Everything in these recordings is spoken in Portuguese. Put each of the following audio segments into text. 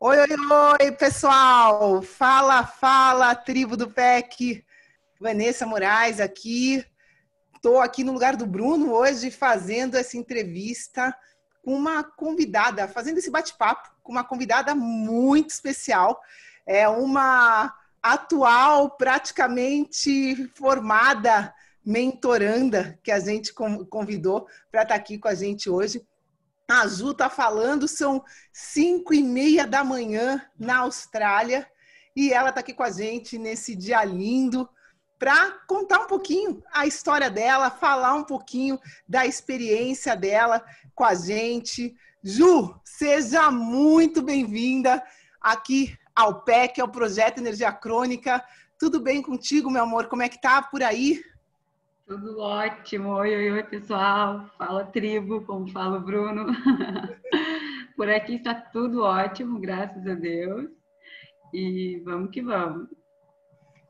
Oi, oi, oi, pessoal! Fala, fala, tribo do PEC. Vanessa Moraes aqui. Estou aqui no lugar do Bruno hoje fazendo essa entrevista com uma convidada, fazendo esse bate-papo com uma convidada muito especial. É uma atual, praticamente formada mentoranda que a gente convidou para estar aqui com a gente hoje. A Ju está falando, são cinco e meia da manhã na Austrália e ela está aqui com a gente nesse dia lindo para contar um pouquinho a história dela, falar um pouquinho da experiência dela com a gente. Ju, seja muito bem-vinda aqui ao PEC, ao Projeto Energia Crônica. Tudo bem contigo, meu amor? Como é que tá por aí? Tudo ótimo. Oi, oi, oi, pessoal. Fala tribo, como fala o Bruno. Por aqui está tudo ótimo, graças a Deus. E vamos que vamos.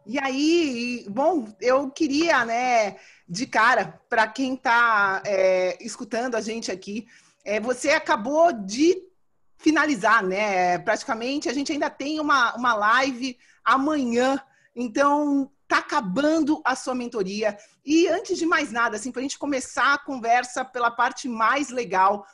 E aí, bom, eu queria, né, de cara, para quem está é, escutando a gente aqui, é, você acabou de finalizar, né? Praticamente, a gente ainda tem uma, uma live amanhã. Então, tá acabando a sua mentoria. E antes de mais nada, assim, para a gente começar a conversa pela parte mais legal.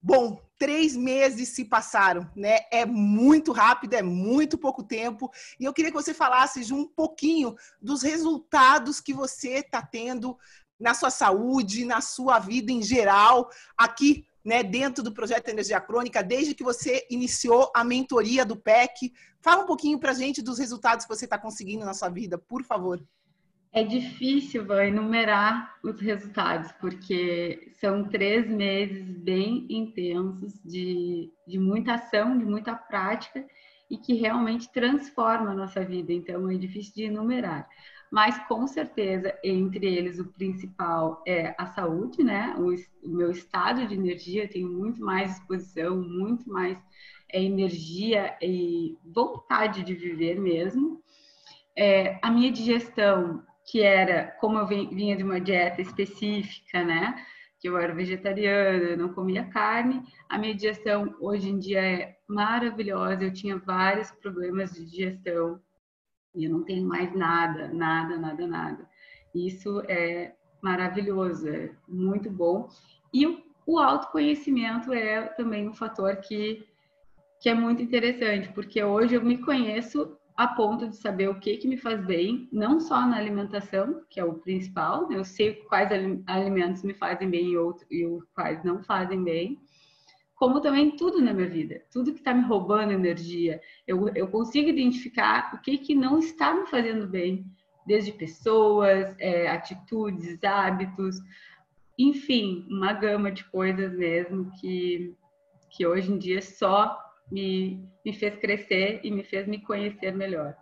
Bom, três meses se passaram, né? É muito rápido, é muito pouco tempo. E eu queria que você falasse de um pouquinho dos resultados que você está tendo na sua saúde, na sua vida em geral, aqui né, dentro do projeto Energia Crônica, desde que você iniciou a mentoria do PEC. Fala um pouquinho para a gente dos resultados que você está conseguindo na sua vida, por favor. É difícil vai, enumerar os resultados, porque são três meses bem intensos de, de muita ação, de muita prática e que realmente transforma a nossa vida. Então, é difícil de enumerar mas com certeza entre eles o principal é a saúde, né? O, o meu estado de energia, tenho muito mais disposição, muito mais é, energia e vontade de viver mesmo. É, a minha digestão, que era como eu vinha de uma dieta específica, né? Que eu era vegetariana, não comia carne. A minha digestão hoje em dia é maravilhosa. Eu tinha vários problemas de digestão e eu não tenho mais nada, nada, nada, nada. Isso é maravilhoso, é muito bom. E o, o autoconhecimento é também um fator que, que é muito interessante, porque hoje eu me conheço a ponto de saber o que, que me faz bem, não só na alimentação, que é o principal, né? eu sei quais alimentos me fazem bem e, outros, e quais não fazem bem, como também tudo na minha vida, tudo que está me roubando energia. Eu, eu consigo identificar o que, que não está me fazendo bem, desde pessoas, é, atitudes, hábitos, enfim, uma gama de coisas mesmo que, que hoje em dia só me, me fez crescer e me fez me conhecer melhor.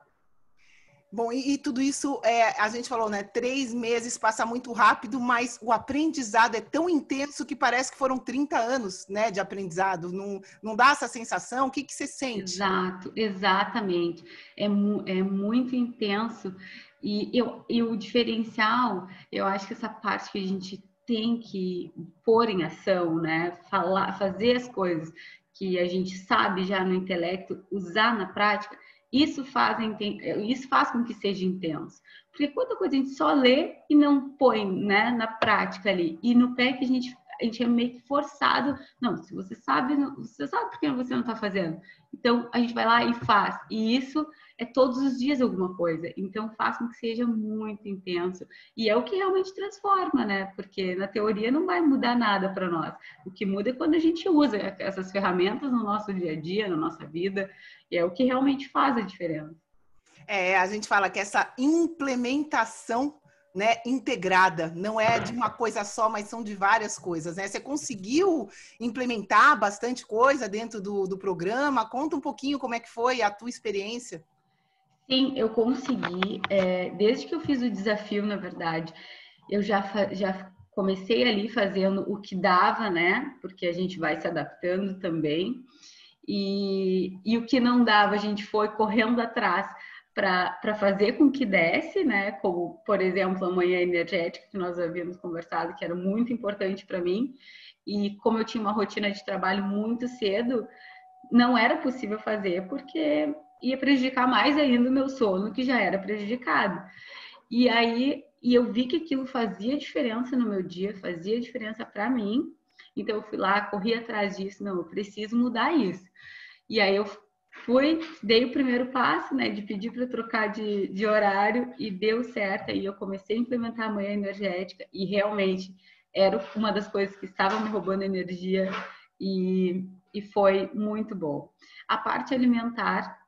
Bom, e, e, tudo isso, é, a gente falou, né? Três meses passa muito rápido, mas o aprendizado é tão intenso que parece que foram 30 anos né, de aprendizado. Não, não dá essa sensação? O que, que você sente? Exato, exatamente. É, é muito intenso. E, eu, e o diferencial, eu acho que essa parte que a gente tem que pôr em ação, né? Falar, fazer as coisas que a gente sabe já no intelecto, usar na prática, isso faz, isso faz com que seja intenso. Porque quanta coisa a gente só lê e não põe né, na prática ali. E no pé que a gente a gente é meio que forçado. Não, se você sabe, você sabe por que você não está fazendo. Então, a gente vai lá e faz. E isso é todos os dias alguma coisa. Então, faz com que seja muito intenso. E é o que realmente transforma, né? Porque na teoria não vai mudar nada para nós. O que muda é quando a gente usa essas ferramentas no nosso dia a dia, na nossa vida. E é o que realmente faz a diferença. É, a gente fala que essa implementação né, integrada, não é de uma coisa só, mas são de várias coisas. Né? Você conseguiu implementar bastante coisa dentro do, do programa? Conta um pouquinho como é que foi a tua experiência. Sim, eu consegui. É, desde que eu fiz o desafio, na verdade, eu já, já comecei ali fazendo o que dava, né? Porque a gente vai se adaptando também. E, e o que não dava, a gente foi correndo atrás para fazer com que desse, né? Como, por exemplo, a manhã energética que nós havíamos conversado, que era muito importante para mim. E como eu tinha uma rotina de trabalho muito cedo, não era possível fazer porque ia prejudicar mais ainda o meu sono, que já era prejudicado. E aí, e eu vi que aquilo fazia diferença no meu dia, fazia diferença para mim. Então eu fui lá, corri atrás disso, não, eu preciso mudar isso. E aí eu fui, dei o primeiro passo, né, de pedir para trocar de, de horário e deu certo. Aí eu comecei a implementar a manhã energética e realmente era uma das coisas que estava me roubando energia e, e foi muito bom. A parte alimentar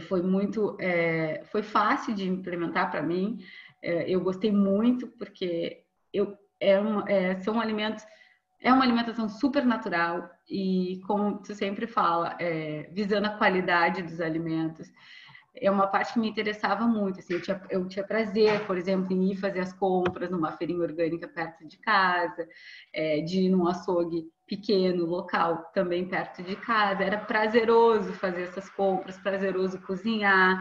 foi muito, é, foi fácil de implementar para mim. É, eu gostei muito porque eu é é, são alimentos é uma alimentação super natural e, como tu sempre fala, é, visando a qualidade dos alimentos. É uma parte que me interessava muito. Assim, eu, tinha, eu tinha prazer, por exemplo, em ir fazer as compras numa feirinha orgânica perto de casa, é, de ir num açougue pequeno, local, também perto de casa. Era prazeroso fazer essas compras, prazeroso cozinhar.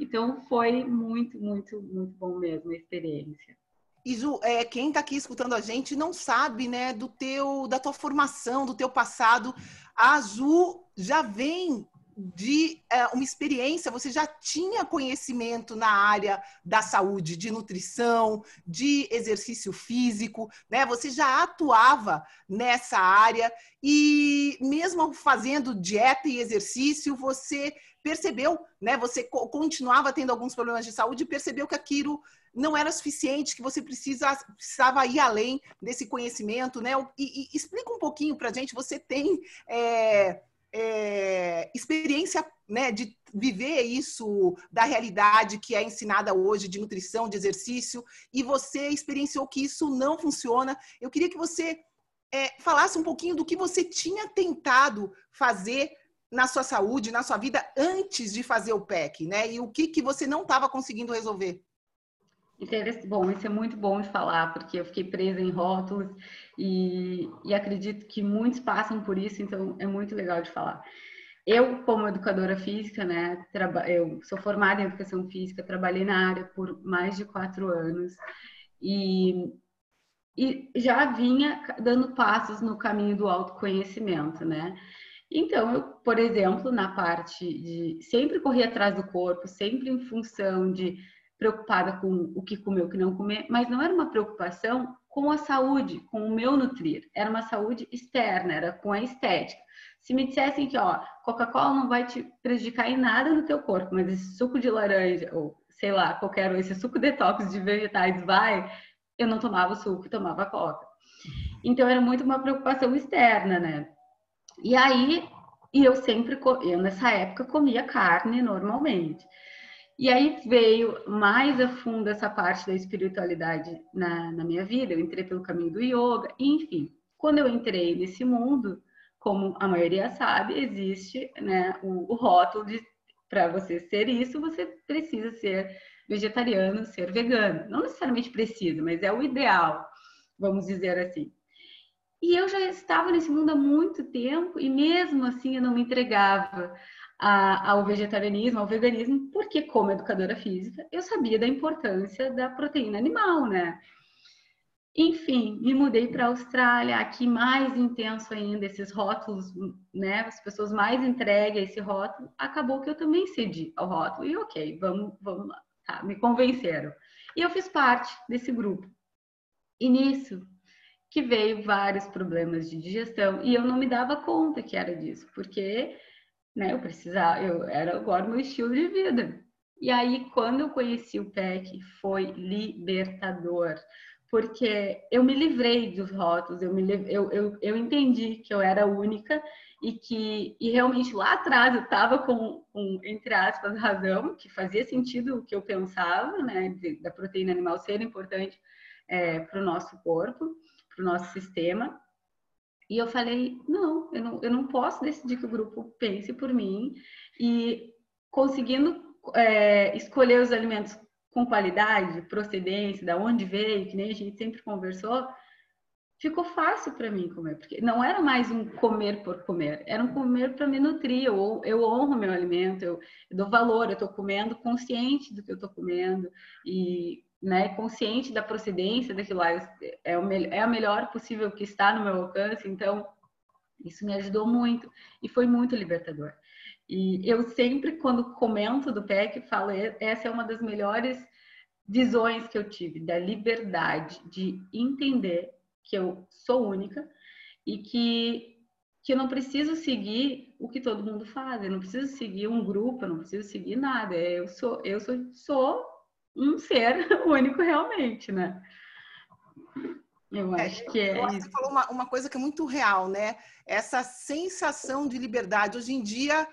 Então, foi muito, muito, muito bom mesmo a experiência. E Ju, é, quem está aqui escutando a gente não sabe, né, do teu, da tua formação, do teu passado. A Ju já vem de é, uma experiência, você já tinha conhecimento na área da saúde, de nutrição, de exercício físico, né? Você já atuava nessa área e mesmo fazendo dieta e exercício, você percebeu, né? Você continuava tendo alguns problemas de saúde e percebeu que aquilo não era suficiente, que você precisa, precisava ir além desse conhecimento, né? E, e explica um pouquinho para a gente, você tem é, é, experiência né, de viver isso da realidade que é ensinada hoje de nutrição, de exercício, e você experienciou que isso não funciona. Eu queria que você é, falasse um pouquinho do que você tinha tentado fazer na sua saúde, na sua vida, antes de fazer o PEC, né? E o que, que você não estava conseguindo resolver. Bom, isso é muito bom de falar, porque eu fiquei presa em rótulos e, e acredito que muitos passam por isso, então é muito legal de falar. Eu, como educadora física, né, eu sou formada em educação física, trabalhei na área por mais de quatro anos e, e já vinha dando passos no caminho do autoconhecimento, né? Então, eu, por exemplo, na parte de sempre correr atrás do corpo, sempre em função de preocupada com o que comer, o que não comer, mas não era uma preocupação com a saúde, com o meu nutrir. Era uma saúde externa, era com a estética. Se me dissessem que, ó, Coca-Cola não vai te prejudicar em nada no teu corpo, mas esse suco de laranja, ou sei lá, qualquer esse suco detox de vegetais vai, eu não tomava suco, tomava Coca. Então era muito uma preocupação externa, né? E aí, e eu sempre, eu nessa época comia carne normalmente. E aí veio mais a fundo essa parte da espiritualidade na, na minha vida. Eu entrei pelo caminho do yoga, enfim. Quando eu entrei nesse mundo, como a maioria sabe, existe né, o, o rótulo de para você ser isso, você precisa ser vegetariano, ser vegano. Não necessariamente precisa, mas é o ideal, vamos dizer assim. E eu já estava nesse mundo há muito tempo e mesmo assim eu não me entregava a, ao vegetarianismo, ao veganismo, porque como educadora física, eu sabia da importância da proteína animal, né? Enfim, me mudei para a Austrália, aqui mais intenso ainda, esses rótulos, né? As pessoas mais entregues a esse rótulo. Acabou que eu também cedi ao rótulo. E ok, vamos, vamos lá. Tá, me convenceram. E eu fiz parte desse grupo. E nisso que veio vários problemas de digestão e eu não me dava conta que era disso, porque né, eu precisava, eu era agora meu estilo de vida. E aí, quando eu conheci o PEC, foi libertador porque eu me livrei dos rótulos, eu, me, eu, eu, eu entendi que eu era única e que e realmente lá atrás eu estava com, com, entre aspas, razão, que fazia sentido o que eu pensava, né, da proteína animal ser importante é, para o nosso corpo, para o nosso sistema. E eu falei, não eu, não, eu não posso decidir que o grupo pense por mim e conseguindo é, escolher os alimentos com qualidade, procedência, da onde veio, que nem a gente sempre conversou, ficou fácil para mim comer, porque não era mais um comer por comer, era um comer para me nutrir. Eu, eu honro meu alimento, eu, eu dou valor, eu estou comendo consciente do que eu estou comendo e né, consciente da procedência daquilo lá. É, o, é a melhor possível que está no meu alcance, então isso me ajudou muito e foi muito libertador. E eu sempre, quando comento do PEC, falo, essa é uma das melhores visões que eu tive, da liberdade de entender que eu sou única e que, que eu não preciso seguir o que todo mundo faz, eu não preciso seguir um grupo, eu não preciso seguir nada, eu sou, eu sou, sou um ser único realmente, né? Eu é, acho é, que é. Você falou uma, uma coisa que é muito real, né? Essa sensação de liberdade. Hoje em dia,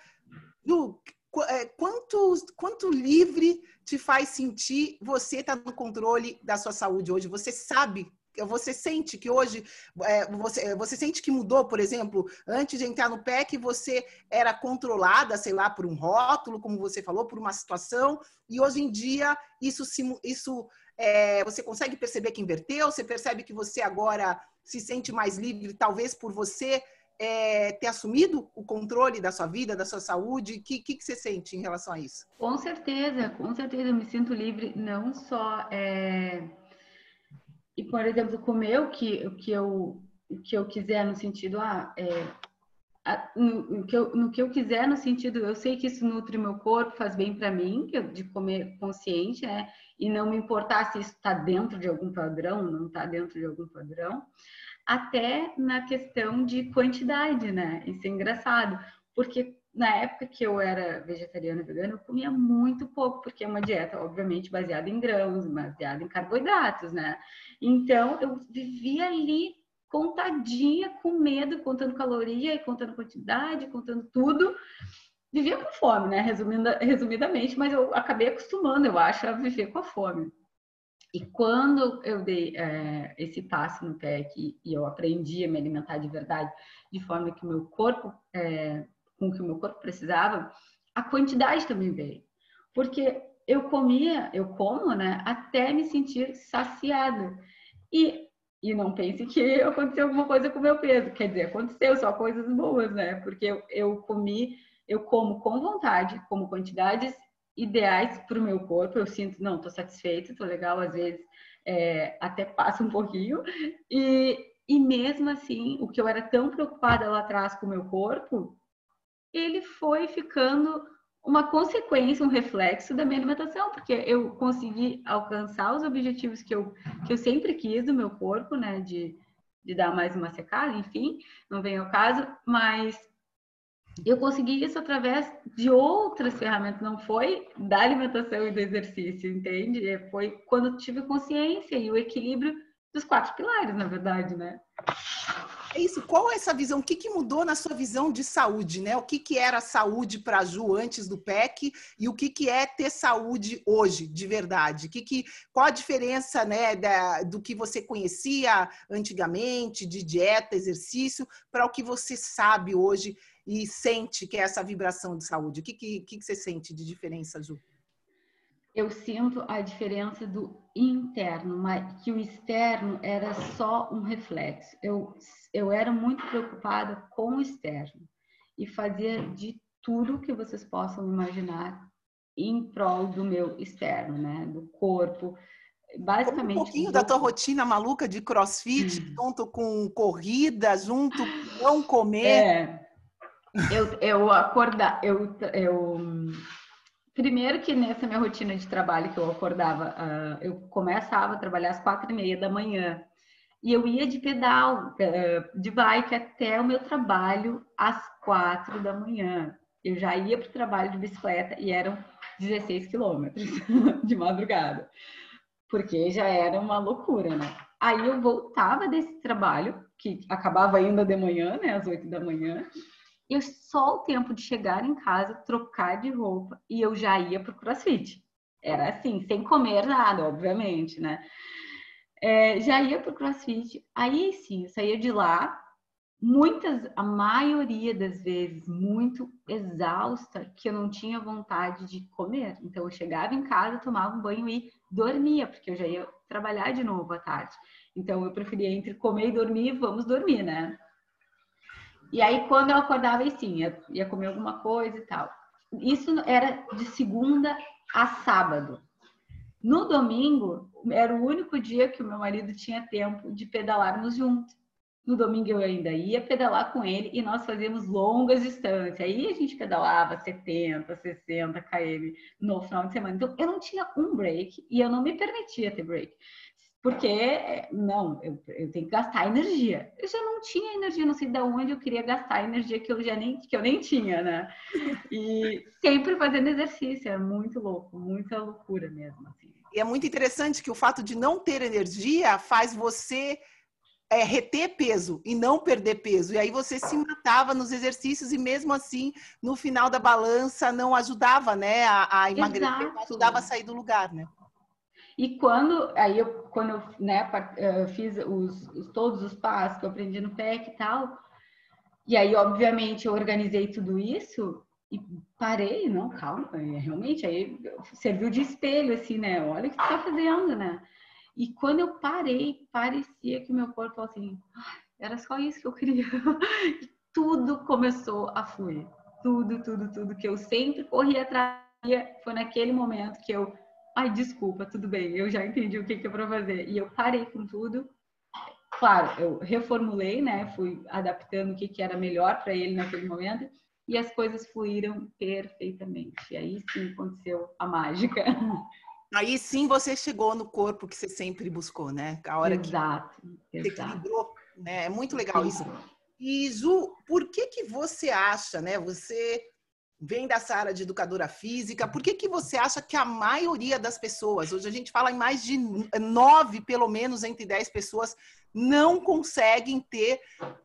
Lu, é, quanto, quanto livre te faz sentir você estar tá no controle da sua saúde hoje? Você sabe, você sente que hoje, é, você, você sente que mudou, por exemplo, antes de entrar no PEC, você era controlada, sei lá, por um rótulo, como você falou, por uma situação, e hoje em dia isso, isso é, você consegue perceber que inverteu, você percebe que você agora se sente mais livre, talvez por você é, ter assumido o controle da sua vida, da sua saúde? O que, que, que, você sente em relação a isso? Com certeza, com certeza eu me sinto livre, não só. É... E, por exemplo, comer o que, o que, eu, o que eu quiser, no sentido, ah, é... no, no, que eu, no que eu quiser, no sentido, eu sei que isso nutre meu corpo, faz bem para mim, de comer consciente, né? E não me importar se isso está dentro de algum padrão, não está dentro de algum padrão até na questão de quantidade, né? Isso é engraçado, porque na época que eu era vegetariana e vegana, eu comia muito pouco, porque é uma dieta, obviamente, baseada em grãos, baseada em carboidratos, né? Então, eu vivia ali contadinha, com medo, contando caloria e contando quantidade, contando tudo. Vivia com fome, né? resumidamente, mas eu acabei acostumando, eu acho, a viver com a fome. E quando eu dei é, esse passo no PEC e eu aprendi a me alimentar de verdade, de forma que o meu corpo, é, com que o meu corpo precisava, a quantidade também veio. Porque eu comia, eu como, né, até me sentir saciado. E, e não pense que aconteceu alguma coisa com o meu peso. Quer dizer, aconteceu só coisas boas, né? Porque eu, eu comi, eu como com vontade, como quantidades ideais para o meu corpo. Eu sinto, não, estou satisfeita, estou legal, às vezes é, até passa um pouquinho. E, e mesmo assim, o que eu era tão preocupada lá atrás com o meu corpo, ele foi ficando uma consequência, um reflexo da minha alimentação, porque eu consegui alcançar os objetivos que eu, que eu sempre quis do meu corpo, né, de, de dar mais uma secada, enfim, não vem ao caso, mas eu consegui isso através de outras ferramentas, não foi da alimentação e do exercício, entende? É, foi quando tive consciência e o equilíbrio dos quatro pilares, na verdade, né? É isso. Qual é essa visão? O que, que mudou na sua visão de saúde, né? O que, que era saúde para a Ju antes do PEC e o que, que é ter saúde hoje, de verdade? Que que, qual a diferença, né, da, do que você conhecia antigamente, de dieta, exercício, para o que você sabe hoje e sente que é essa vibração de saúde? O que, que, que você sente de diferença, Ju? Eu sinto a diferença do interno, mas que o externo era só um reflexo. Eu, eu era muito preocupada com o externo e fazia de tudo que vocês possam imaginar em prol do meu externo, né? Do corpo, basicamente. Um pouquinho da tua rotina maluca de crossfit, hum. junto com corrida, junto com não comer. É. Eu, eu acordar, eu, eu primeiro que nessa minha rotina de trabalho que eu acordava, uh, eu começava a trabalhar às quatro e meia da manhã e eu ia de pedal, uh, de bike até o meu trabalho às quatro da manhã. Eu já ia para o trabalho de bicicleta e eram 16 quilômetros de madrugada porque já era uma loucura, né? Aí eu voltava desse trabalho, que acabava ainda de manhã, né, às oito da manhã, e só o tempo de chegar em casa, trocar de roupa, e eu já ia pro crossfit. Era assim, sem comer nada, obviamente, né? É, já ia pro crossfit, aí sim, eu saía de lá, muitas, a maioria das vezes, muito exausta, que eu não tinha vontade de comer. Então eu chegava em casa, tomava um banho e dormia, porque eu já ia trabalhar de novo à tarde. Então eu preferia entre comer e dormir, vamos dormir, né? E aí quando eu acordava, aí sim, ia, ia comer alguma coisa e tal. Isso era de segunda a sábado. No domingo, era o único dia que o meu marido tinha tempo de pedalarmos juntos. No domingo eu ainda ia pedalar com ele e nós fazíamos longas distâncias. Aí a gente pedalava 70, 60 km no final de semana. Então eu não tinha um break e eu não me permitia ter break. Porque, não, eu, eu tenho que gastar energia. Eu já não tinha energia, não sei de onde eu queria gastar energia que eu já nem, que eu nem tinha, né? E sempre fazendo exercício, é muito louco, muita loucura mesmo. Assim. E é muito interessante que o fato de não ter energia faz você é, reter peso e não perder peso. E aí você se matava nos exercícios e mesmo assim, no final da balança, não ajudava, né, a, a emagrecer, não ajudava a sair do lugar, né? E quando aí eu quando eu né, eh, fiz os, os, todos os passos que eu aprendi no PEC e tal, e aí obviamente eu organizei tudo isso e parei, não, calma, é, realmente aí serviu de espelho assim, né? Olha o que tu tá fazendo, né? E quando eu parei, parecia que o meu corpo falou assim, ah, era só isso que eu queria. E tudo começou a fluir. Tudo, tudo, tudo que eu sempre corria atrás. Foi naquele momento que eu, ai, desculpa, tudo bem, eu já entendi o que, que é para fazer. E eu parei com tudo. Claro, eu reformulei, né? Fui adaptando o que, que era melhor para ele naquele momento e as coisas fluíram perfeitamente. E aí sim aconteceu a mágica. Aí sim você chegou no corpo que você sempre buscou, né? A hora exato, que você equilibrou, né? É muito legal isso. E Ju, por que que você acha, né? Você vem dessa área de educadora física, por que que você acha que a maioria das pessoas, hoje a gente fala em mais de nove, pelo menos, entre dez pessoas, não conseguem ter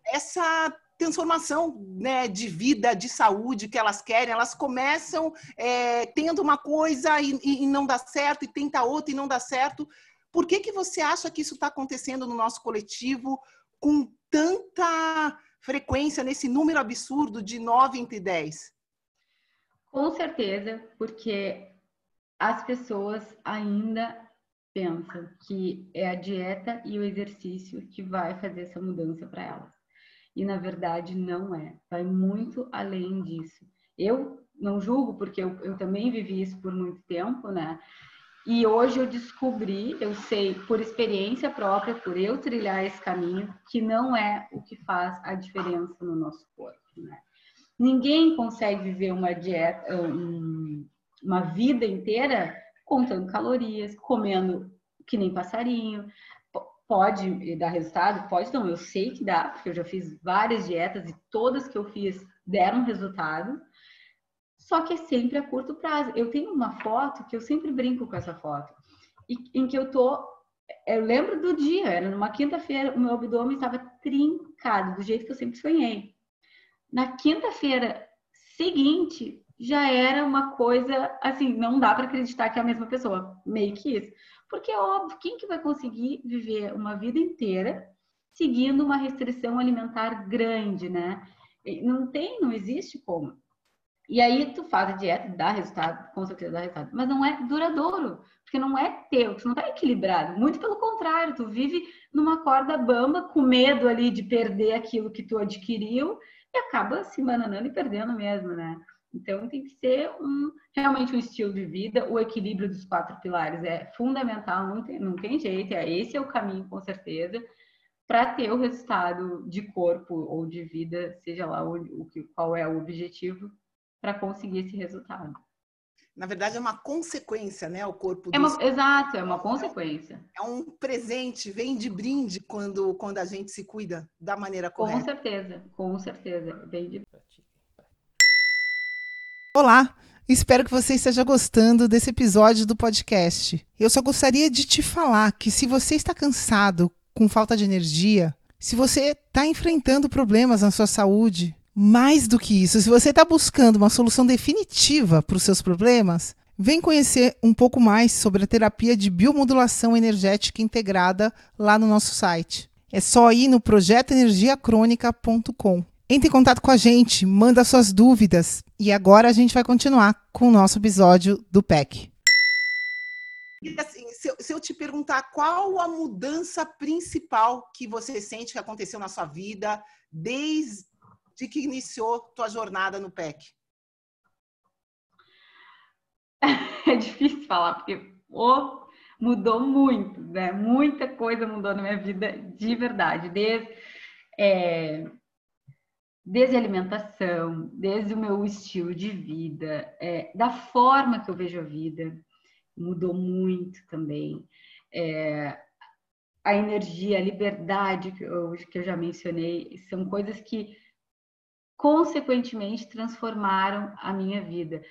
essa transformação né, de vida, de saúde que elas querem, elas começam é, tendo uma coisa e, e, não dá certo, e tenta outra e não dá certo. Por que, que você acha que isso está acontecendo no nosso coletivo com tanta frequência, nesse número absurdo de 9 entre 10? Com certeza, porque as pessoas ainda pensam que é a dieta e o exercício que vai fazer essa mudança para elas e na verdade não é. Vai muito além disso. Eu não julgo, porque eu, eu também vivi isso por muito tempo, né? E hoje eu descobri, eu sei por experiência própria, por eu trilhar esse caminho, que não é o que faz a diferença no nosso corpo. Né? Ninguém consegue viver uma dieta, um, uma vida inteira contando calorias, comendo que nem passarinho, Pode dar resultado? Pode não, eu sei que dá, porque eu já fiz várias dietas e todas que eu fiz deram resultado. Só que é sempre a curto prazo. Eu tenho uma foto que eu sempre brinco com essa foto, em que eu tô. Eu lembro do dia, era numa quinta-feira, o meu abdômen estava trincado, do jeito que eu sempre sonhei. Na quinta-feira seguinte, já era uma coisa assim, não dá para acreditar que é a mesma pessoa, meio que isso. Porque é óbvio, quem que vai conseguir viver uma vida inteira seguindo uma restrição alimentar grande, né? Não tem, não existe como. E aí tu faz a dieta, dá resultado, com certeza dá resultado, mas não é duradouro, porque não é teu, tu não tá equilibrado. Muito pelo contrário, tu vive numa corda bamba, com medo ali de perder aquilo que tu adquiriu e acaba se bananando e perdendo mesmo, né? Então tem que ser um, realmente um estilo de vida, o equilíbrio dos quatro pilares é fundamental, não tem, não tem jeito, é, esse é o caminho com certeza, para ter o resultado de corpo ou de vida, seja lá o, o qual é o objetivo, para conseguir esse resultado. Na verdade, é uma consequência, né? O corpo. É uma, exato, é uma consequência. É um presente, vem de brinde quando, quando a gente se cuida da maneira correta. Com certeza, com certeza. Vem de Olá, espero que você esteja gostando desse episódio do podcast. Eu só gostaria de te falar que se você está cansado, com falta de energia, se você está enfrentando problemas na sua saúde, mais do que isso, se você está buscando uma solução definitiva para os seus problemas, vem conhecer um pouco mais sobre a terapia de biomodulação energética integrada lá no nosso site. É só ir no projetoenergiacrônica.com. Entre em contato com a gente, manda suas dúvidas. E agora a gente vai continuar com o nosso episódio do PEC. Assim, se eu, se eu, te perguntar qual a mudança principal que você sente que aconteceu na sua vida desde que iniciou tua jornada no PEC? É difícil falar, porque oh, mudou muito, né? Muita coisa mudou na minha vida de verdade. Desde é, desde a alimentação, desde o meu estilo de vida, é, da forma que eu vejo a vida, mudou muito também. É, a energia, a liberdade que eu, que eu já mencionei, são coisas que consequentemente transformaram a minha vida.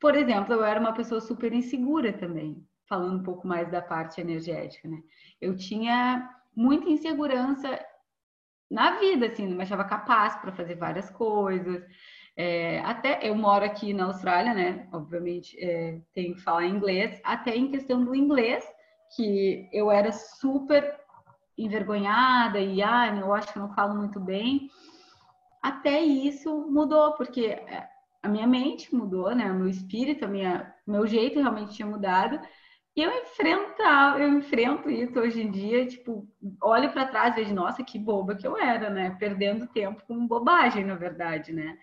Por exemplo, eu era uma pessoa super insegura também, falando um pouco mais da parte energética, né? Eu tinha muita insegurança na vida, assim, não me achava capaz para fazer várias coisas. É, até eu moro aqui na Austrália, né? Obviamente é, tenho que falar inglês, até em questão do inglês, que eu era super envergonhada e ah, eu acho que não falo muito bem. Até isso mudou, porque é, a minha mente mudou, né? O meu espírito, a minha, meu jeito realmente tinha mudado. E eu enfrentar, eu enfrento isso hoje em dia, tipo, olho para trás e vejo, nossa, que boba que eu era, né? Perdendo tempo com bobagem, na verdade, né?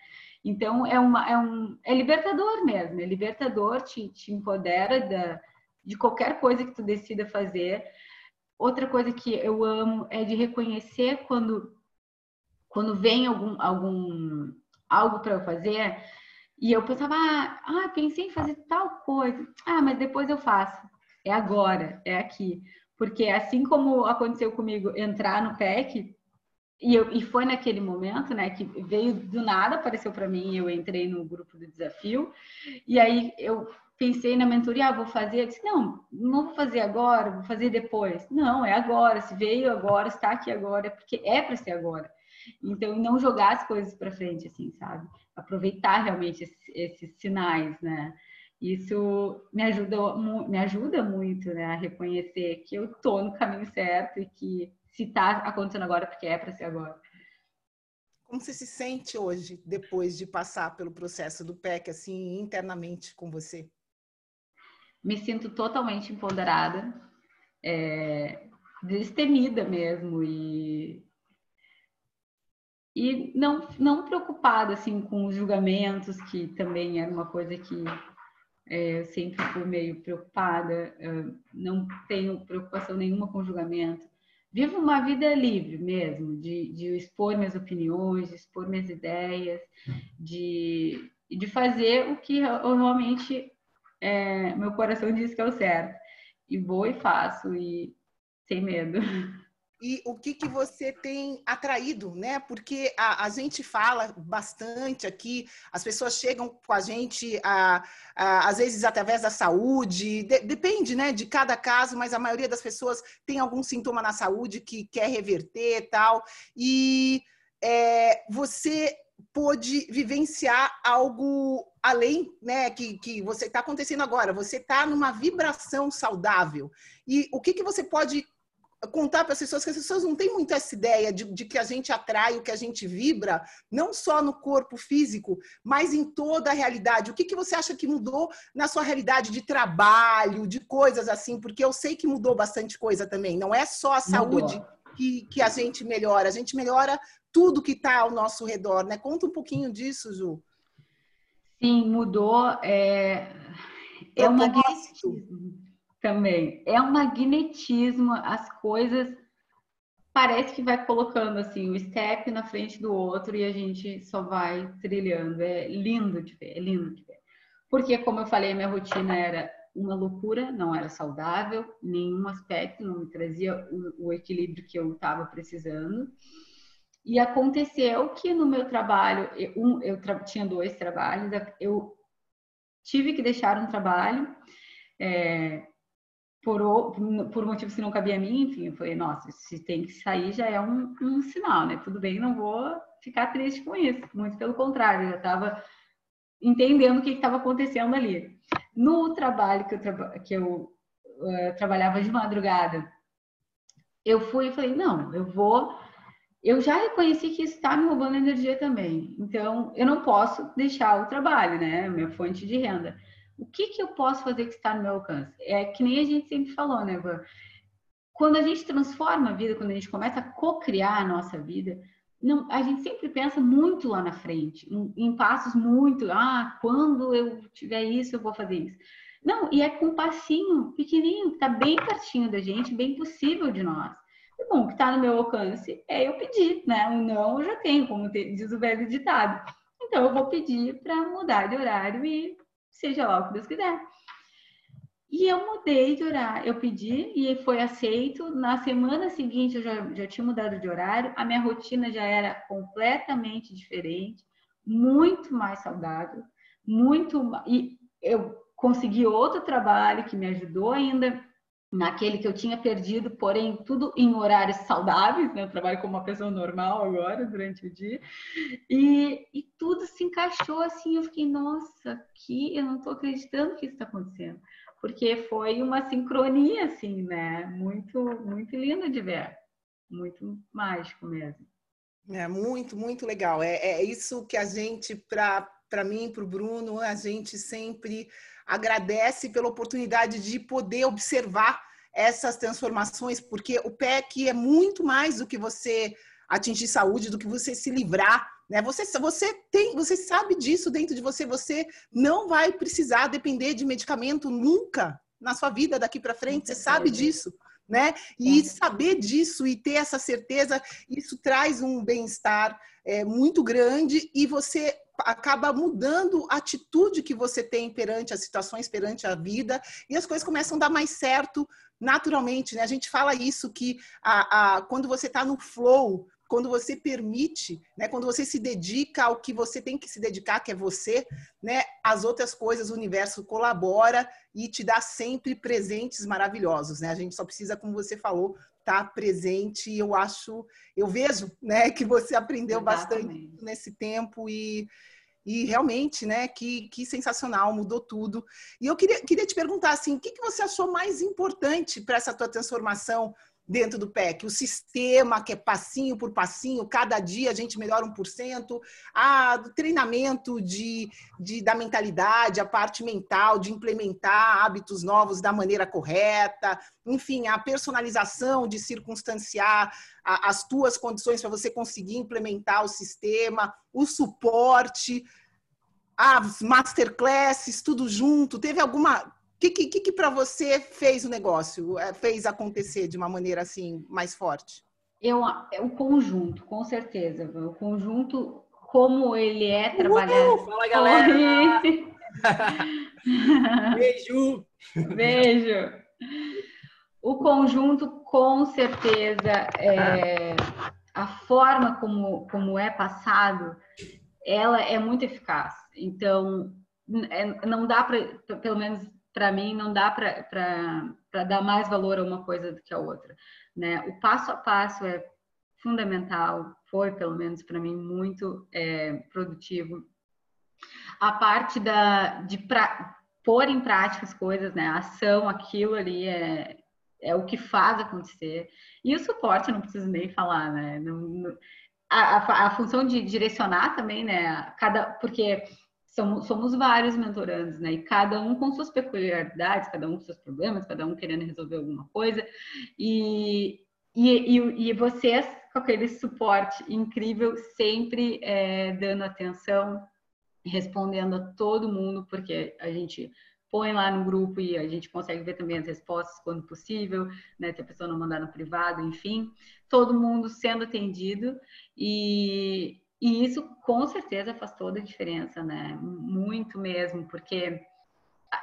Então é uma é um é libertador mesmo, é libertador, te, te empodera da, de qualquer coisa que tu decida fazer. Outra coisa que eu amo é de reconhecer quando quando vem algum algum algo para eu fazer e eu pensava, ah, ah, pensei em fazer tal coisa. Ah, mas depois eu faço é agora, é aqui. Porque assim como aconteceu comigo entrar no PEC, e, eu, e foi naquele momento, né, que veio do nada, apareceu para mim, eu entrei no grupo do desafio, e aí eu pensei na mentoria, ah, vou fazer, eu disse, não, não vou fazer agora, vou fazer depois. Não, é agora, se veio agora, está aqui agora, é porque é para ser agora. Então, não jogar as coisas para frente, assim, sabe? Aproveitar realmente esses, sinais, né? isso me ajuda, me ajuda muito né, a reconhecer que eu estou no caminho certo e que se está acontecendo agora, porque é para ser agora. Como você se sente hoje, depois de passar pelo processo do PEC, assim, internamente com você? Me sinto totalmente empoderada, é, destemida mesmo e e não não preocupada assim com os julgamentos que também era uma coisa que é, eu sempre fui meio preocupada, não tenho preocupação nenhuma com julgamento. Vivo uma vida livre mesmo, de, de expor minhas opiniões, de expor minhas ideias, de, de fazer o que eu realmente é, meu coração diz que é o certo. E vou e faço, e sem medo. e o que, que você tem atraído, né? Porque a, a gente fala bastante aqui, as pessoas chegam com a gente, a, a, às vezes através da saúde, de, depende, né, de cada caso, mas a maioria das pessoas tem algum sintoma na saúde que quer reverter e tal. E é, você pôde vivenciar algo além, né, que, que você está acontecendo agora. Você está numa vibração saudável. E o que, que você pode contar para as pessoas que as pessoas não têm muito essa ideia de, de, que a gente atrai o que a gente vibra, não só no corpo físico, mas em toda a realidade. O que, que você acha que mudou na sua realidade de trabalho, de coisas assim? Porque eu sei que mudou bastante coisa também. Não é só a saúde que, que a gente melhora, a gente melhora tudo que está ao nosso redor, né? Conta um pouquinho disso, Ju. Sim, mudou. É, é um magnetismo também. É um magnetismo, as coisas parece que vai colocando assim o step na frente do outro e a gente só vai trilhando. É lindo de ver, é lindo de ver. Porque, como eu falei, a minha rotina era uma loucura, não era saudável, nenhum aspecto, não me trazia o, o equilíbrio que eu estava precisando. E aconteceu que no meu trabalho, eu, um, eu tra tinha dois trabalhos, eu tive que deixar um trabalho é, por, por motivos que não cabia a mim, enfim, eu falei, nossa, se tem que sair já é um, um sinal, né? Tudo bem, não vou ficar triste com isso, muito pelo contrário, eu já estava entendendo o que estava acontecendo ali. No trabalho que eu, que eu uh, trabalhava de madrugada, eu fui e falei, não, eu vou. Eu já reconheci que isso está me roubando energia também. Então, eu não posso deixar o trabalho, né? Minha fonte de renda. O que, que eu posso fazer que está no meu alcance? É que nem a gente sempre falou, né, Van? Quando a gente transforma a vida, quando a gente começa a co-criar a nossa vida, não, a gente sempre pensa muito lá na frente, em, em, passos muito, ah, quando eu tiver isso, eu vou fazer isso. Não, e é com um passinho pequenininho, que está bem pertinho da gente, bem possível de nós. E, bom, o que está no meu alcance é eu pedir, né? O não eu já tenho, como diz o velho ditado. Então, eu vou pedir para mudar de horário e seja lá o que Deus quiser. E eu mudei de horário, eu pedi e foi aceito. Na semana seguinte eu já, já tinha mudado de horário, a minha rotina já era completamente diferente, muito mais saudável, muito e eu consegui outro trabalho que me ajudou ainda naquele que eu tinha perdido, porém tudo em horários saudáveis, né? Eu trabalho como uma pessoa normal agora durante o dia e, e tudo se encaixou assim. Eu fiquei, nossa, que eu não estou acreditando que isso está acontecendo, porque foi uma sincronia assim, né? Muito, muito lindo de ver, muito mágico mesmo. É muito, muito legal. É, é isso que a gente, para mim, para o Bruno, a gente sempre agradece pela oportunidade de poder observar essas transformações, porque o PEC é muito mais do que você atingir saúde, do que você se livrar, né? Você, você tem, você sabe disso dentro de você, você não vai precisar depender de medicamento nunca na sua vida daqui para frente, você sabe disso né? E saber disso e ter essa certeza, isso traz um bem-estar é, muito grande e você acaba mudando a atitude que você tem perante as situações, perante a vida, e as coisas começam a dar mais certo naturalmente, né? A gente fala isso que a, a quando você está no flow, quando você permite, né, quando você se dedica ao que você tem que se dedicar, que é você, né, as outras coisas, o universo colabora e te dá sempre presentes maravilhosos, né? A gente só precisa, como você falou, estar tá presente. E eu acho, eu vejo, né, que você aprendeu Exatamente. bastante nesse tempo e e realmente, né, que, que sensacional, mudou tudo. E eu queria, queria te perguntar assim, o que, que você achou mais importante para essa tua transformação dentro do PEC, o sistema que é passinho por passinho, cada dia a gente melhora 1%, a, o treinamento de, de, da mentalidade, a parte mental, de implementar hábitos novos da maneira correta, enfim, a personalização de circunstanciar a, as tuas condições para você conseguir implementar o sistema, o suporte, as masterclasses, tudo junto. Teve alguma que, que, que, que para você fez o negócio, é, fez acontecer de uma maneira assim mais forte? Eu, é o conjunto, com certeza. O conjunto, como ele é trabalhado. Fala, galera! Beijo! Beijo! O conjunto, com certeza, é, a forma como, como é passado, ela é muito eficaz. Então, é, não dá para, pelo menos para mim, não dá para dar mais valor a uma coisa do que a outra. Né? O passo a passo é fundamental, foi, pelo menos para mim, muito é, produtivo. A parte da, de pra, pôr em prática as coisas, né? a ação, aquilo ali é, é o que faz acontecer. E o suporte, não preciso nem falar, né? Não, não, a, a, a, função de direcionar também, né? Cada, porque somos, somos vários mentorandos, né? E cada um com suas peculiaridades, cada um com seus problemas, cada um querendo resolver alguma coisa. E, e, e, e vocês, com aquele suporte incrível, sempre é, dando atenção, respondendo a todo mundo, porque a gente põe lá no grupo e a gente consegue ver também as respostas quando possível, né? Se a pessoa não mandar no privado, enfim, todo mundo sendo atendido e, e isso com certeza faz toda a diferença, né? Muito mesmo, porque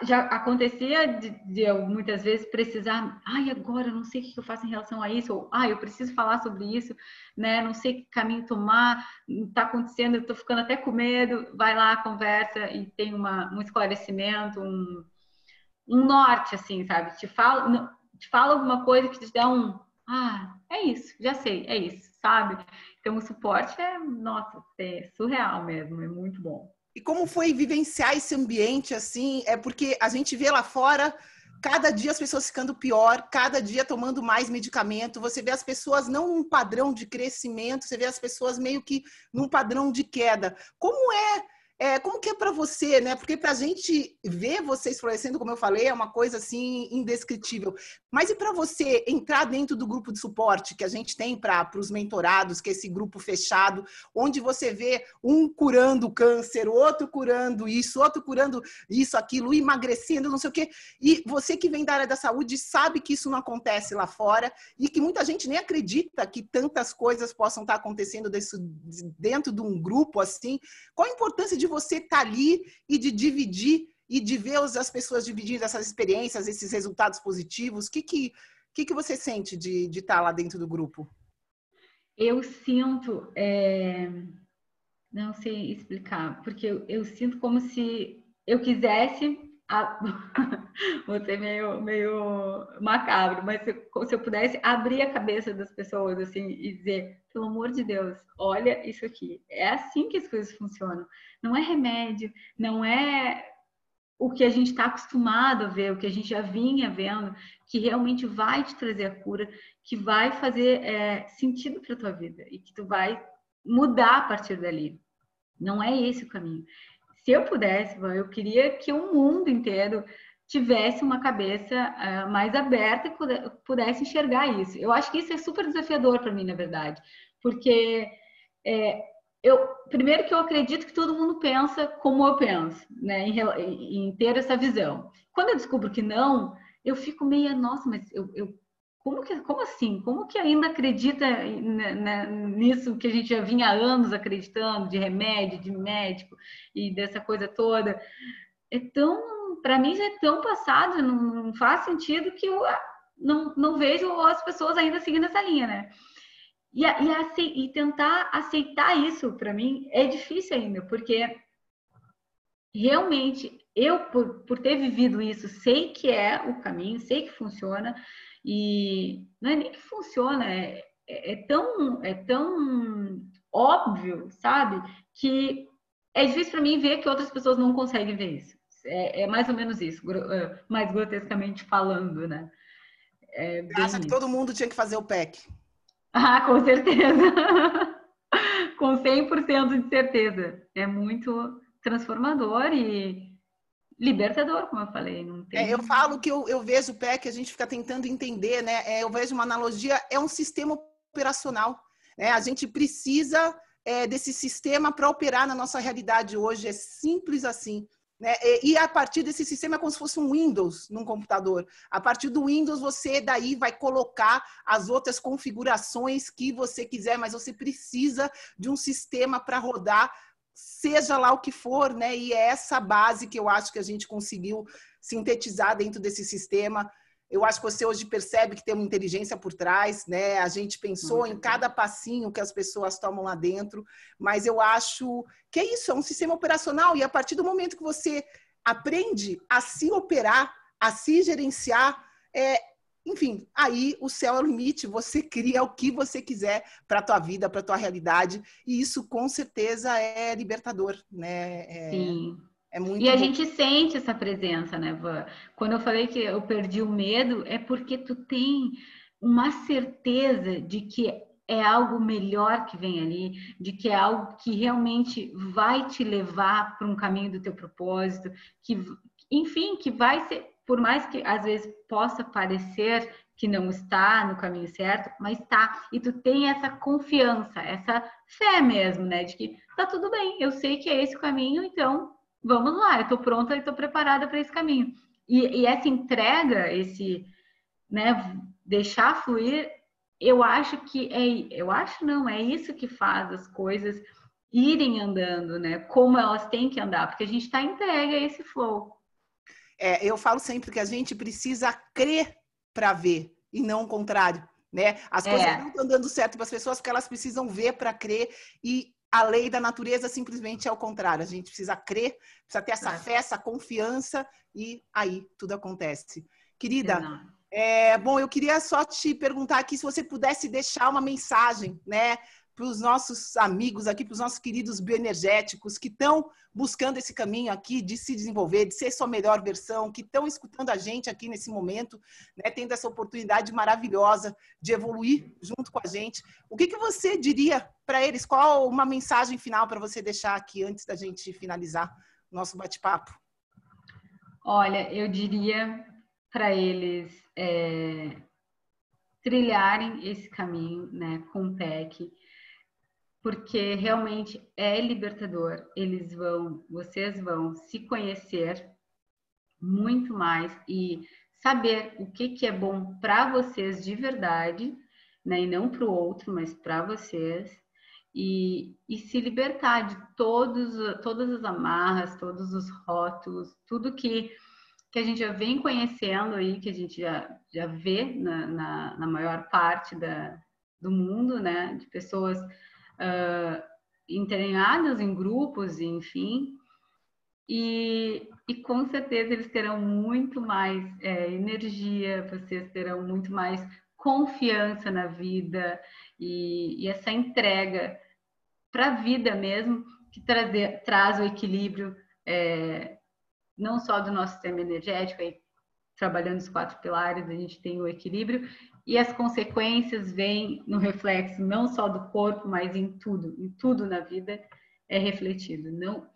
já acontecia de, de, eu muitas vezes precisar, ai, agora eu não sei o que eu faço em relação a isso, ou ai, eu preciso falar sobre isso, né? Não sei que caminho tomar, está acontecendo, eu estou ficando até com medo. Vai lá, conversa e tem uma, um esclarecimento, um, um norte, assim, sabe? Te fala, te fala alguma coisa que te dá um, ah, é isso, já sei, é isso, sabe? Então o suporte é, nossa, é surreal mesmo, é muito bom. E como foi vivenciar esse ambiente assim? É porque a gente vê lá fora cada dia as pessoas ficando pior, cada dia tomando mais medicamento. Você vê as pessoas não num padrão de crescimento, você vê as pessoas meio que num padrão de queda. Como é é, como que é para você, né? Porque para a gente ver vocês florescendo, como eu falei, é uma coisa assim indescritível. Mas e para você entrar dentro do grupo de suporte que a gente tem para os mentorados, que é esse grupo fechado, onde você vê um curando câncer, outro curando isso, outro curando isso, aquilo, emagrecendo, não sei o quê. E você que vem da área da saúde sabe que isso não acontece lá fora e que muita gente nem acredita que tantas coisas possam estar acontecendo desse, dentro de um grupo assim. Qual a importância de você estar tá ali e de dividir e de ver as pessoas dividindo essas experiências, esses resultados positivos? O que, que, que, que você sente de, estar tá lá dentro do grupo? Eu sinto, é... não sei explicar, porque eu, eu, sinto como se eu quisesse, vou ser meio, meio macabro, mas se, se eu pudesse abrir a cabeça das pessoas assim e dizer, pelo amor de Deus, olha isso aqui. É assim que as coisas funcionam. Não é remédio, não é o que a gente está acostumado a ver, o que a gente já vinha vendo, que realmente vai te trazer a cura, que vai fazer é, sentido para tua vida e que tu vai mudar a partir dali. Não é esse o caminho. Se eu pudesse, eu queria que o mundo inteiro tivesse uma cabeça uh, mais aberta e pudesse enxergar isso. Eu acho que isso é super desafiador para mim, na verdade, porque é, eu primeiro que eu acredito que todo mundo pensa como eu penso, né, em, em ter essa visão. Quando eu descubro que não, eu fico meio, nossa, mas eu, eu como, que, como assim? Como que ainda acredita nisso que a gente já vinha há anos acreditando, de remédio, de médico e dessa coisa toda? É tão para mim já é tão passado, não, não faz sentido que eu ah, não, não vejo as pessoas ainda seguindo essa linha, né? E, e, e tentar aceitar isso, para mim, é difícil ainda, porque realmente eu, por, por ter vivido isso, sei que é o caminho, sei que funciona, e não é nem que funciona, é, é, é tão, é tão óbvio, sabe? Que é difícil para mim ver que outras pessoas não conseguem ver isso. É, é mais ou menos isso, é, mais grotescamente falando, né? É Acha que todo mundo tinha que fazer o PEC? Ah, com certeza. com 100% de certeza. É muito transformador e libertador, como eu falei. Não tem... É, eu falo que eu, eu vejo o PEC, a gente fica tentando entender, né? É, eu vejo uma analogia, é um sistema operacional. Né? A gente precisa é, desse sistema para operar na nossa realidade hoje. É simples assim. Né? E a partir desse sistema é como se fosse um Windows num computador. A partir do Windows, você daí vai colocar as outras configurações que você quiser, mas você precisa de um sistema para rodar, seja lá o que for, né? E é essa base que eu acho que a gente conseguiu sintetizar dentro desse sistema. Eu acho que você hoje percebe que tem uma inteligência por trás, né? A gente pensou em cada passinho que as pessoas tomam lá dentro, mas eu acho que é isso, é um sistema operacional e a partir do momento que você aprende a se operar, a se gerenciar, é, enfim, aí o céu é o limite, você cria o que você quiser para a tua vida, para a tua realidade, e isso com certeza é libertador, né? É... Sim. É muito e a gente sente essa presença, né, Van? Quando eu falei que eu perdi o medo, é porque tu tem uma certeza de que é algo melhor que vem ali, de que é algo que realmente vai te levar para um caminho do teu propósito, que, enfim, que vai ser, por mais que às vezes possa parecer que não está no caminho certo, mas está. E tu tem essa confiança, essa fé mesmo, né? De que tá tudo bem, eu sei que é esse caminho, então vamos lá, eu tô pronta e tô preparada para esse caminho. E, e, essa entrega, esse, né, deixar fluir, eu acho que é, eu acho não, é isso que faz as coisas irem andando, né? Como elas têm que andar, porque a gente está entregue a esse flow. É, eu falo sempre que a gente precisa crer para ver e não o contrário, né? As coisas é. não estão dando certo para as pessoas porque elas precisam ver para crer e a lei da natureza simplesmente é o contrário. A gente precisa crer, precisa ter essa é. fé, essa confiança e aí tudo acontece. Querida, é, bom, eu queria só te perguntar aqui se você pudesse deixar uma mensagem, né, para os nossos amigos aqui, para os nossos queridos bioenergéticos que estão buscando esse caminho aqui de se desenvolver, de ser sua melhor versão, que estão escutando a gente aqui nesse momento, né, tendo essa oportunidade maravilhosa de evoluir junto com a gente. O que, que você diria para eles? Qual uma mensagem final para você deixar aqui antes da gente finalizar o nosso bate-papo? Olha, eu diria para eles é, trilharem esse caminho né, com o PEC, porque realmente é libertador. Eles vão, vocês vão se conhecer muito mais e saber o que, que é bom para vocês de verdade, né? E não para o outro, mas para vocês. E, e se libertar de todos, todas as amarras, todos os rótulos, tudo que, que a gente já vem conhecendo aí, que a gente já, já vê na, na, na maior parte da, do mundo, né? De pessoas uh, entranhadas em grupos, enfim, e, e, com certeza eles terão muito mais é, energia, vocês terão muito mais confiança na vida e, e essa entrega para a vida mesmo, que traz o equilíbrio é, não só do nosso sistema energético, aí, trabalhando os quatro pilares, a gente tem o equilíbrio, e as consequências vêm no reflexo não só do corpo, mas em tudo, em tudo na vida é refletido. Não,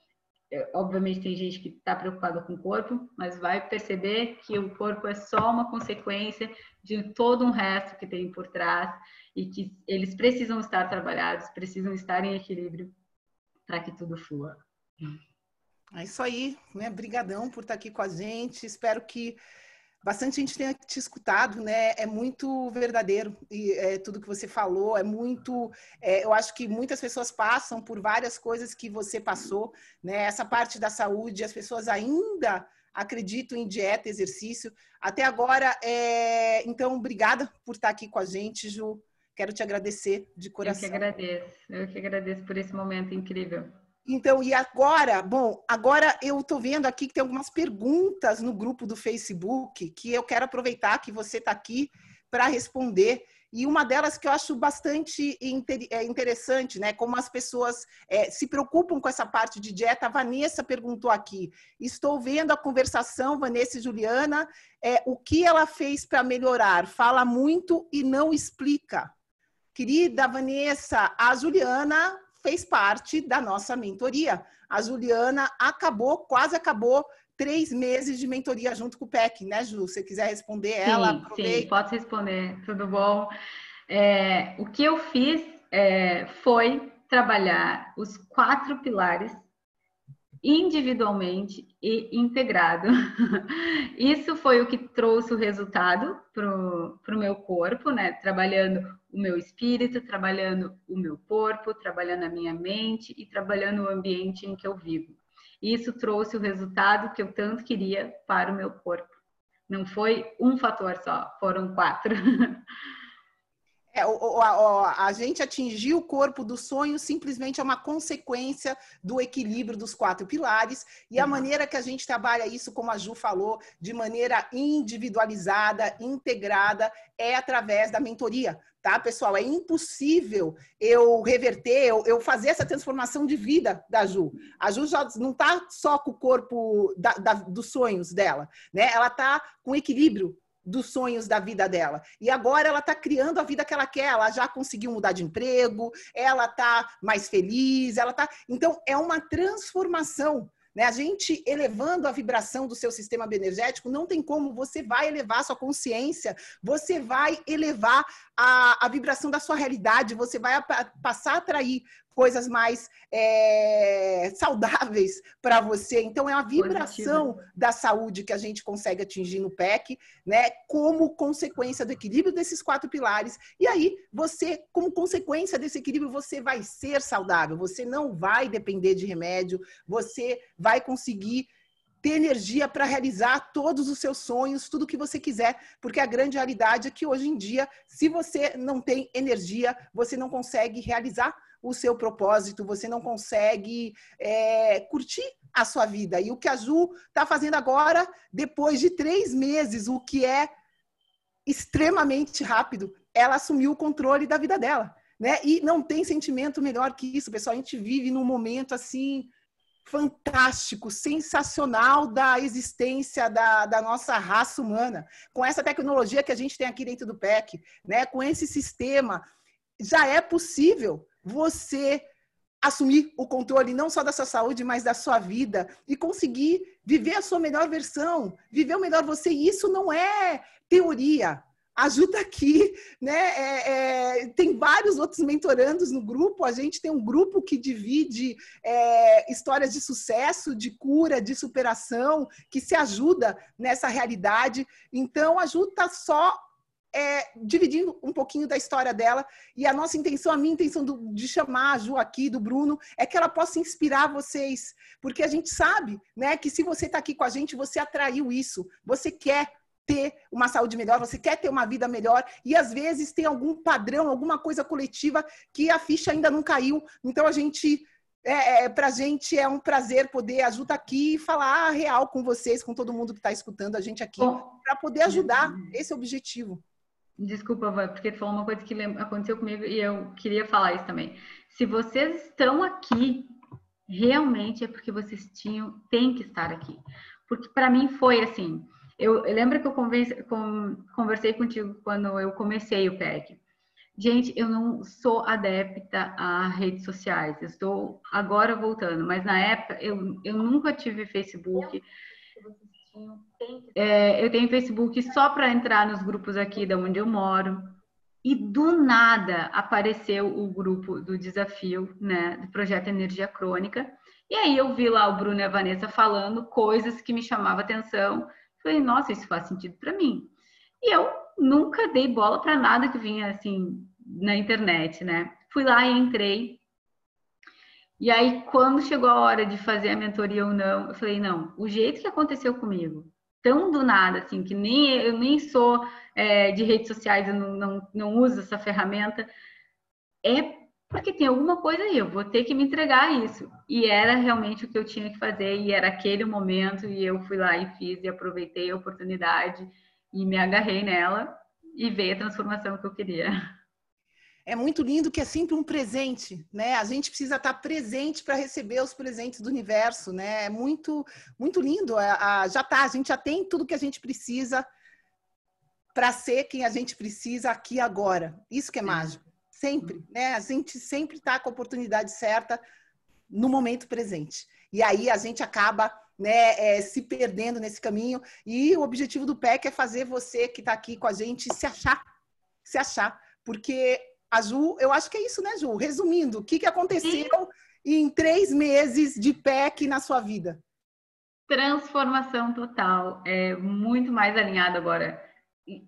é, obviamente tem gente que está preocupada com o corpo, mas vai perceber que o corpo é só uma consequência de todo um resto que tem por trás e que eles precisam estar trabalhados, precisam estar em equilíbrio para que tudo flua. É isso aí, né? Brigadão por estar aqui com a gente. Espero que bastante gente tenha te escutado, né? É muito verdadeiro e é, tudo que você falou é muito. É, eu acho que muitas pessoas passam por várias coisas que você passou, né? Essa parte da saúde, as pessoas ainda acreditam em dieta, exercício. Até agora, é... então, obrigada por estar aqui com a gente, Ju. Quero te agradecer de coração. Eu que agradeço. Eu que agradeço por esse momento incrível. Então, e agora, bom, agora eu estou vendo aqui que tem algumas perguntas no grupo do Facebook que eu quero aproveitar que você está aqui para responder. E uma delas que eu acho bastante é, interessante, né? Como as pessoas é, se preocupam com essa parte de dieta. A Vanessa perguntou aqui: estou vendo a conversação, Vanessa e Juliana, é, o que ela fez para melhorar? Fala muito e não explica. Querida Vanessa, a Juliana fez parte da nossa mentoria. A Juliana acabou, quase acabou três meses de mentoria junto com o PEC, né, Ju? Se você quiser responder sim, ela, aproveita. Sim, pode responder, tudo bom. É, o que eu fiz é, foi trabalhar os quatro pilares individualmente e integrado. Isso foi o que trouxe o resultado para o meu corpo, né? Trabalhando o meu espírito, trabalhando o meu corpo, trabalhando a minha mente e trabalhando o ambiente em que eu vivo. Isso trouxe o resultado que eu tanto queria para o meu corpo. Não foi um fator só, foram quatro. É, a, a, gente atingir o corpo do sonho simplesmente é uma consequência do equilíbrio dos quatro pilares e a uhum. maneira que a gente trabalha isso, como a Ju falou, de maneira individualizada, integrada, é através da mentoria, tá, pessoal? É impossível eu reverter, eu, eu fazer essa transformação de vida da Ju. A Ju já não está só com o corpo da, da, dos sonhos dela, né? Ela está com equilíbrio dos sonhos da vida dela. E agora ela está criando a vida que ela quer. Ela já conseguiu mudar de emprego, ela está mais feliz, ela tá. Então é uma transformação. Né? A gente elevando a vibração do seu sistema bioenergético, não tem como, você vai elevar sua consciência, você vai elevar a, a vibração da sua realidade, você vai a, passar a atrair coisas mais é, saudáveis para você. Então, é a vibração da saúde que a gente consegue atingir no PEC, né? Como consequência do equilíbrio desses quatro pilares. E aí, você, como consequência desse equilíbrio, você vai ser saudável, você não vai depender de remédio, você vai conseguir ter energia para realizar todos os seus sonhos, tudo que você quiser, porque a grande realidade é que hoje em dia, se você não tem energia, você não consegue realizar o seu propósito, você não consegue é, curtir a sua vida. E o que a Ju está fazendo agora, depois de três meses, o que é extremamente rápido, ela assumiu o controle da vida dela. Né? E não tem sentimento melhor que isso, pessoal. A gente vive num momento assim fantástico, sensacional da existência da, da, nossa raça humana, com essa tecnologia que a gente tem aqui dentro do PEC, né? com esse sistema, já é possível você assumir o controle não só da sua saúde, mas da sua vida e conseguir viver a sua melhor versão, viver o melhor você. E isso não é teoria. Ajuda aqui, né? É, é, tem vários outros mentorandos no grupo. A gente tem um grupo que divide é, histórias de sucesso, de cura, de superação, que se ajuda nessa realidade. Então, ajuda só é, dividindo um pouquinho da história dela. E a nossa intenção, a minha intenção do, de chamar a Ju aqui, do Bruno, é que ela possa inspirar vocês. Porque a gente sabe né, que se você está aqui com a gente, você atraiu isso. Você quer ter uma saúde melhor, você quer ter uma vida melhor, e às vezes tem algum padrão, alguma coisa coletiva que a ficha ainda não caiu. Então a gente. É, é, pra gente é um prazer poder ajudar aqui e falar real com vocês, com todo mundo que está escutando a gente aqui, para poder ajudar esse objetivo. Desculpa, porque tu falou uma coisa que aconteceu comigo e eu queria falar isso também. Se vocês estão aqui, realmente é porque vocês tinham, tem que estar aqui. Porque para mim foi assim. Eu, eu lembro que eu com, conversei contigo quando eu comecei o PEC. Gente, eu não sou adepta a redes sociais. Eu estou agora voltando, mas na época eu, eu nunca tive Facebook. É, eu tenho Facebook só para entrar nos grupos aqui da onde eu moro. E do nada apareceu o grupo do desafio, né, do projeto Energia Crônica. E aí eu vi lá o Bruno e a Vanessa falando coisas que me chamavam atenção. Falei, nossa, isso faz sentido para mim. E eu nunca dei bola para nada que vinha assim na internet, né? Fui lá e entrei e aí, quando chegou a hora de fazer a mentoria ou não, eu falei, não, o jeito que aconteceu comigo, tão do nada, assim, que nem eu nem sou é, de redes sociais, eu não, não, não uso essa ferramenta, é porque tem alguma coisa aí, eu vou ter que me entregar a isso. E era realmente o que eu tinha que fazer, e era aquele momento, e eu fui lá e fiz, e aproveitei a oportunidade, e me agarrei nela, e veio a transformação que eu queria é muito lindo que é sempre um presente, né? A gente precisa estar presente para receber os presentes do universo, né? É muito, muito lindo. A, a, já tá, a gente já tem tudo que a gente precisa para ser quem a gente precisa aqui agora. Isso que é mágico. Sempre, né? A gente sempre está com a oportunidade certa no momento presente. E aí a gente acaba né, é, se perdendo nesse caminho. E o objetivo do PEC é fazer você que está aqui com a gente se achar, se achar, porque a Ju, eu acho que é isso, né, Ju? Resumindo, o que, que aconteceu em três meses de PEC na sua vida? Transformação total. É muito mais alinhado agora,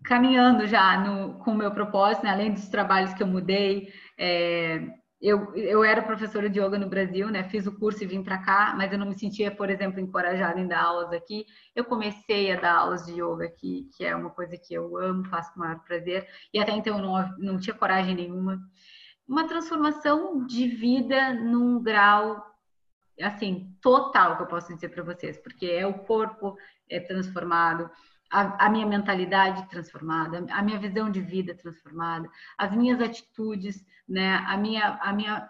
caminhando já no, com o meu propósito, né? além dos trabalhos que eu mudei. É, eu, eu era professora de yoga no Brasil, né? Fiz o curso e vim para cá, mas eu não me sentia, por exemplo, encorajada em dar aulas aqui. Eu comecei a dar aulas de yoga aqui, que é uma coisa que eu amo, faço com o maior prazer, e até então eu não, não tinha coragem nenhuma. Uma transformação de vida num grau, assim, total, que eu posso dizer para vocês, porque é o corpo é transformado, a, a, minha mentalidade transformada, a minha visão de vida transformada, as minhas atitudes, né, a minha, a minha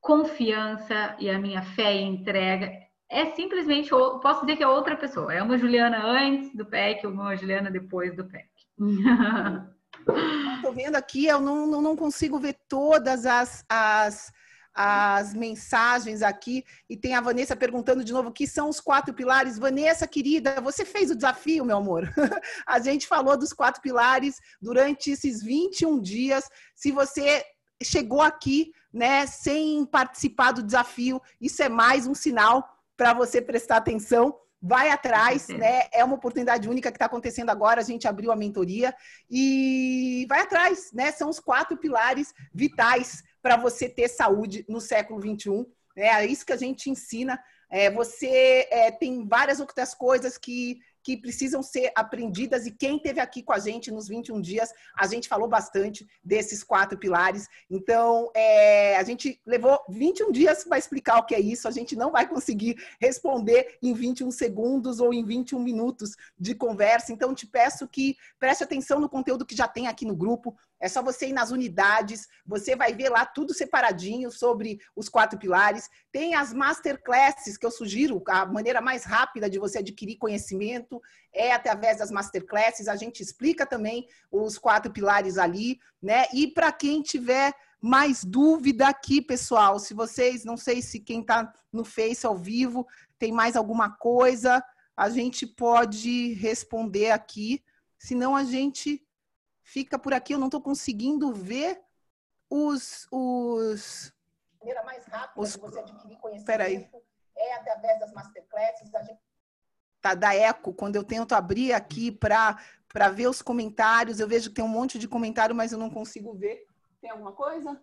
confiança e a minha fé e entrega é simplesmente, posso dizer que é outra pessoa. É uma Juliana antes do PEC, uma Juliana depois do PEC. Estou vendo aqui, eu não, não, não consigo ver todas as, as as mensagens aqui e tem a Vanessa perguntando de novo o que são os quatro pilares. Vanessa, querida, você fez o desafio, meu amor. a gente falou dos quatro pilares durante esses 21 dias. Se você chegou aqui, né, sem participar do desafio, isso é mais um sinal para você prestar atenção vai atrás, né? É uma oportunidade única que está acontecendo agora. A gente abriu a mentoria e vai atrás, né? São os quatro pilares vitais para você ter saúde no século 21. Né? É isso que a gente ensina. É, você é, tem várias outras coisas que que precisam ser aprendidas e quem teve aqui com a gente nos 21 dias, a gente falou bastante desses quatro pilares. Então, é, a gente levou 21 dias para explicar o que é isso, a gente não vai conseguir responder em 21 segundos ou em 21 minutos de conversa. Então, te peço que preste atenção no conteúdo que já tem aqui no grupo. É só você ir nas unidades, você vai ver lá tudo separadinho sobre os quatro pilares. Tem as masterclasses que eu sugiro, a maneira mais rápida de você adquirir conhecimento é através das masterclasses. A gente explica também os quatro pilares ali, né? E para quem tiver mais dúvida aqui, pessoal, se vocês, não sei se quem está no Face ao vivo tem mais alguma coisa, a gente pode responder aqui. Senão a gente fica por aqui. Eu não estou conseguindo ver os. os... A maneira mais rápida os... de você adquirir conhecimento Peraí. é através das masterclasses. Da, gente... tá, da Eco, quando eu tento abrir aqui para ver os comentários, eu vejo que tem um monte de comentário, mas eu não consigo ver. Tem alguma coisa?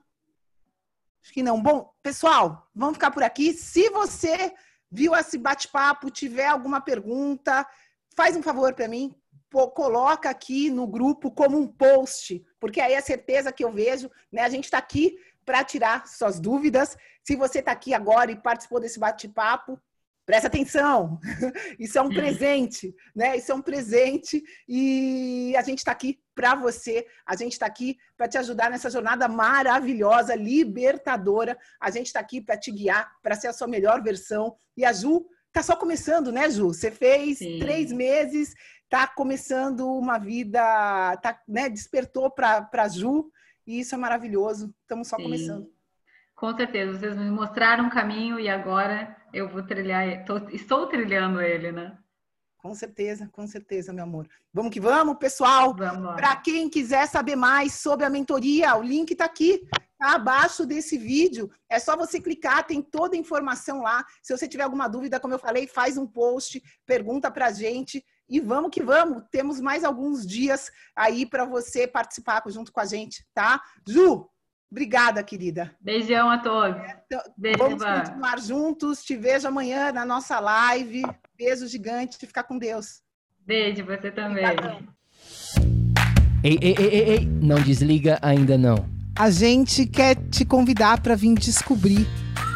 Acho que não. Bom, pessoal, vamos ficar por aqui. Se você viu esse bate-papo, tiver alguma pergunta, faz um favor para mim, coloca aqui no grupo como um post, porque aí é certeza que eu vejo, né? A gente está aqui para tirar suas dúvidas. Se você está aqui agora e participou desse bate-papo, presta atenção. Isso é um presente, né? Isso é um presente e a gente está aqui para você. A gente está aqui para te ajudar nessa jornada maravilhosa, libertadora. A gente está aqui para te guiar, para ser a sua melhor versão. E a Ju tá só começando, né, Ju? Você fez Sim. três meses está começando uma vida, tá, né, despertou para Ju, e isso é maravilhoso. Estamos só Sim. começando. Com certeza, vocês me mostraram um caminho e agora eu vou trilhar, tô, estou trilhando ele, né? Com certeza, com certeza, meu amor. Vamos que vamos, pessoal. Para quem quiser saber mais sobre a mentoria, o link está aqui, tá abaixo desse vídeo. É só você clicar, tem toda a informação lá. Se você tiver alguma dúvida, como eu falei, faz um post, pergunta para a gente. E vamos que vamos, temos mais alguns dias aí para você participar junto com a gente, tá? Ju, obrigada, querida. Beijão a todos. Então, Beijo, vamos continuar juntos. Te vejo amanhã na nossa live. Beijo gigante. Fica com Deus. Beijo, você também. Obrigadão. Ei, ei, ei, ei, ei, não desliga ainda não. A gente quer te convidar para vir descobrir